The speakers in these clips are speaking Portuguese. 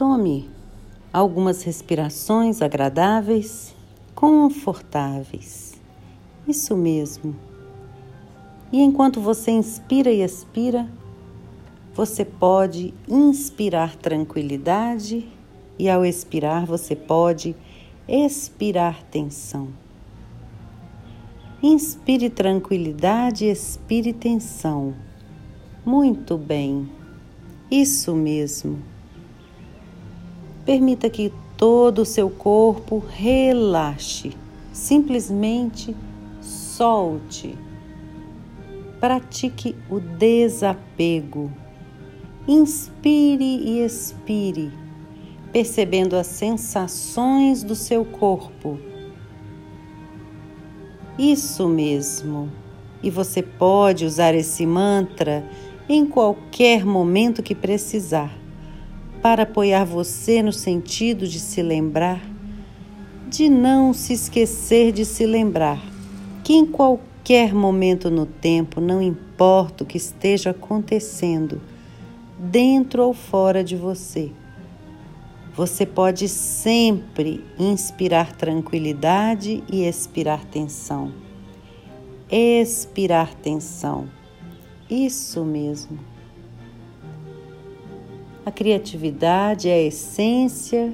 Tome algumas respirações agradáveis, confortáveis. Isso mesmo. E enquanto você inspira e expira, você pode inspirar tranquilidade e ao expirar você pode expirar tensão. Inspire tranquilidade, expire tensão. Muito bem, isso mesmo. Permita que todo o seu corpo relaxe, simplesmente solte. Pratique o desapego. Inspire e expire, percebendo as sensações do seu corpo isso mesmo. E você pode usar esse mantra em qualquer momento que precisar, para apoiar você no sentido de se lembrar, de não se esquecer de se lembrar que em qualquer momento no tempo, não importa o que esteja acontecendo, dentro ou fora de você, você pode sempre inspirar tranquilidade e expirar tensão. Expirar tensão. Isso mesmo. A criatividade é a essência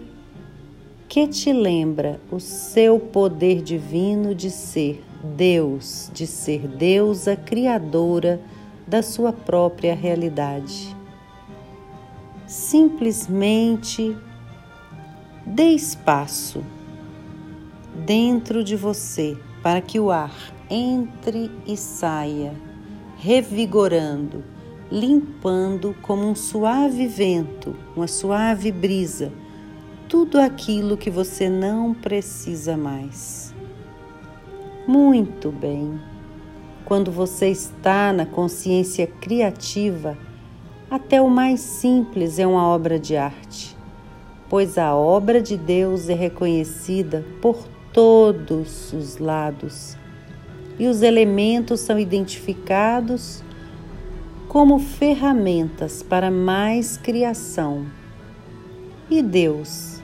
que te lembra o seu poder divino de ser Deus, de ser deusa criadora da sua própria realidade. Simplesmente Dê espaço dentro de você para que o ar entre e saia, revigorando, limpando como um suave vento, uma suave brisa, tudo aquilo que você não precisa mais. Muito bem. Quando você está na consciência criativa, até o mais simples é uma obra de arte pois a obra de Deus é reconhecida por todos os lados e os elementos são identificados como ferramentas para mais criação. E Deus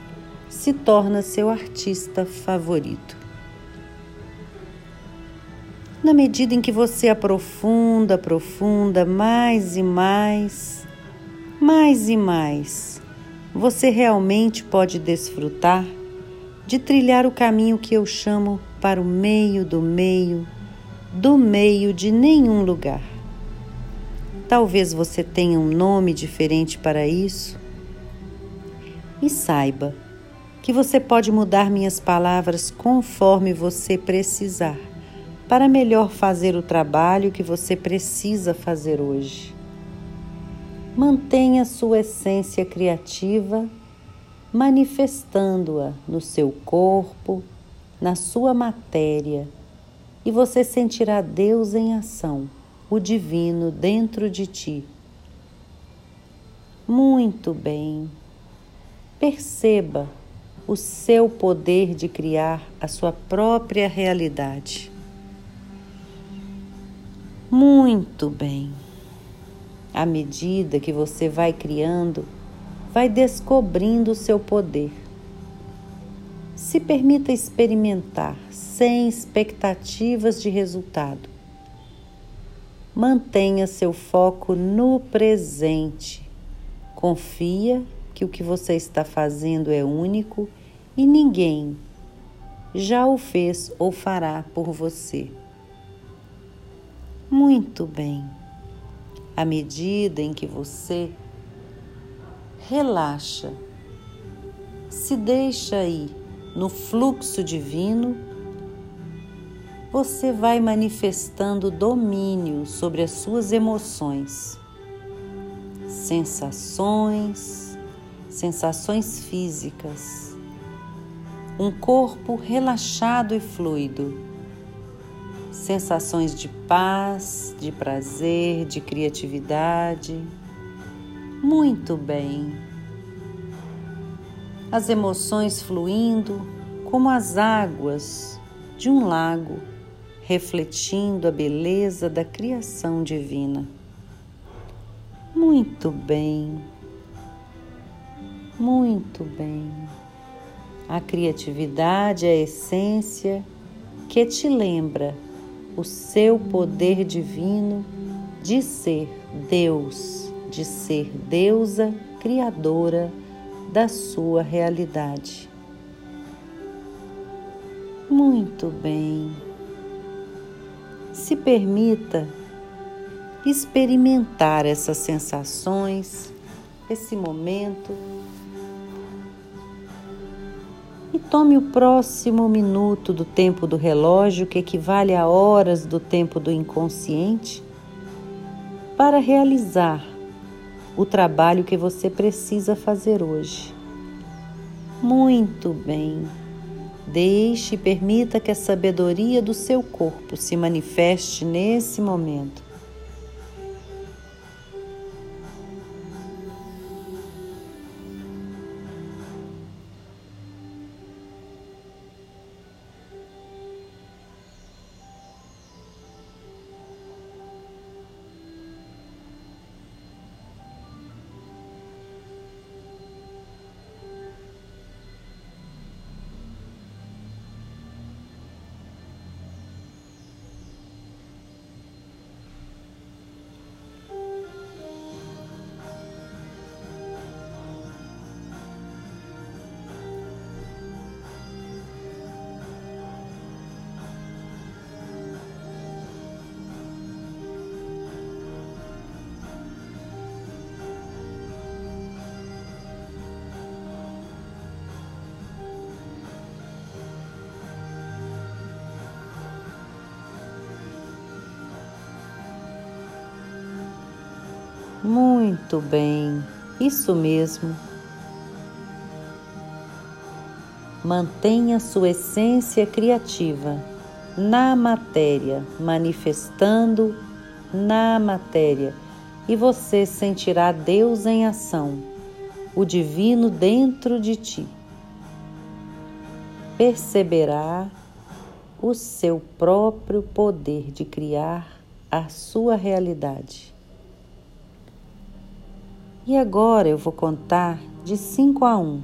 se torna seu artista favorito. Na medida em que você aprofunda, aprofunda mais e mais, mais e mais você realmente pode desfrutar de trilhar o caminho que eu chamo para o meio do meio, do meio de nenhum lugar. Talvez você tenha um nome diferente para isso. E saiba que você pode mudar minhas palavras conforme você precisar, para melhor fazer o trabalho que você precisa fazer hoje. Mantenha sua essência criativa, manifestando-a no seu corpo, na sua matéria, e você sentirá Deus em ação, o divino dentro de ti. Muito bem. Perceba o seu poder de criar a sua própria realidade. Muito bem à medida que você vai criando, vai descobrindo o seu poder. Se permita experimentar sem expectativas de resultado. Mantenha seu foco no presente. Confia que o que você está fazendo é único e ninguém já o fez ou fará por você. Muito bem à medida em que você relaxa, se deixa ir no fluxo divino, você vai manifestando domínio sobre as suas emoções, sensações, sensações físicas, um corpo relaxado e fluido sensações de paz, de prazer, de criatividade. Muito bem. As emoções fluindo como as águas de um lago, refletindo a beleza da criação divina. Muito bem. Muito bem. A criatividade é a essência que te lembra o seu poder divino de ser Deus, de ser deusa criadora da sua realidade. Muito bem. Se permita experimentar essas sensações, esse momento. E tome o próximo minuto do tempo do relógio, que equivale a horas do tempo do inconsciente, para realizar o trabalho que você precisa fazer hoje. Muito bem. Deixe e permita que a sabedoria do seu corpo se manifeste nesse momento. Muito bem, isso mesmo. Mantenha sua essência criativa na matéria, manifestando na matéria, e você sentirá Deus em ação, o divino dentro de ti. Perceberá o seu próprio poder de criar a sua realidade. E agora eu vou contar de 5 a 1. Um.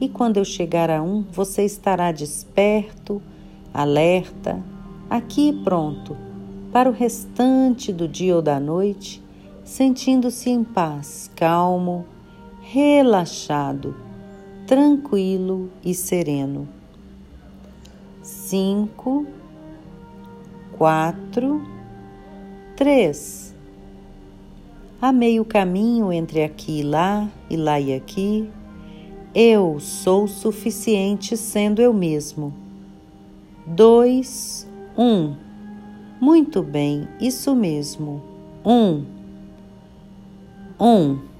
E quando eu chegar a 1, um, você estará desperto, alerta, aqui pronto, para o restante do dia ou da noite, sentindo-se em paz, calmo, relaxado, tranquilo e sereno. 5, 4, 3 a meio caminho entre aqui e lá, e lá e aqui, eu sou suficiente sendo eu mesmo. 2, 1. Um. Muito bem, isso mesmo. 1. Um. 1. Um.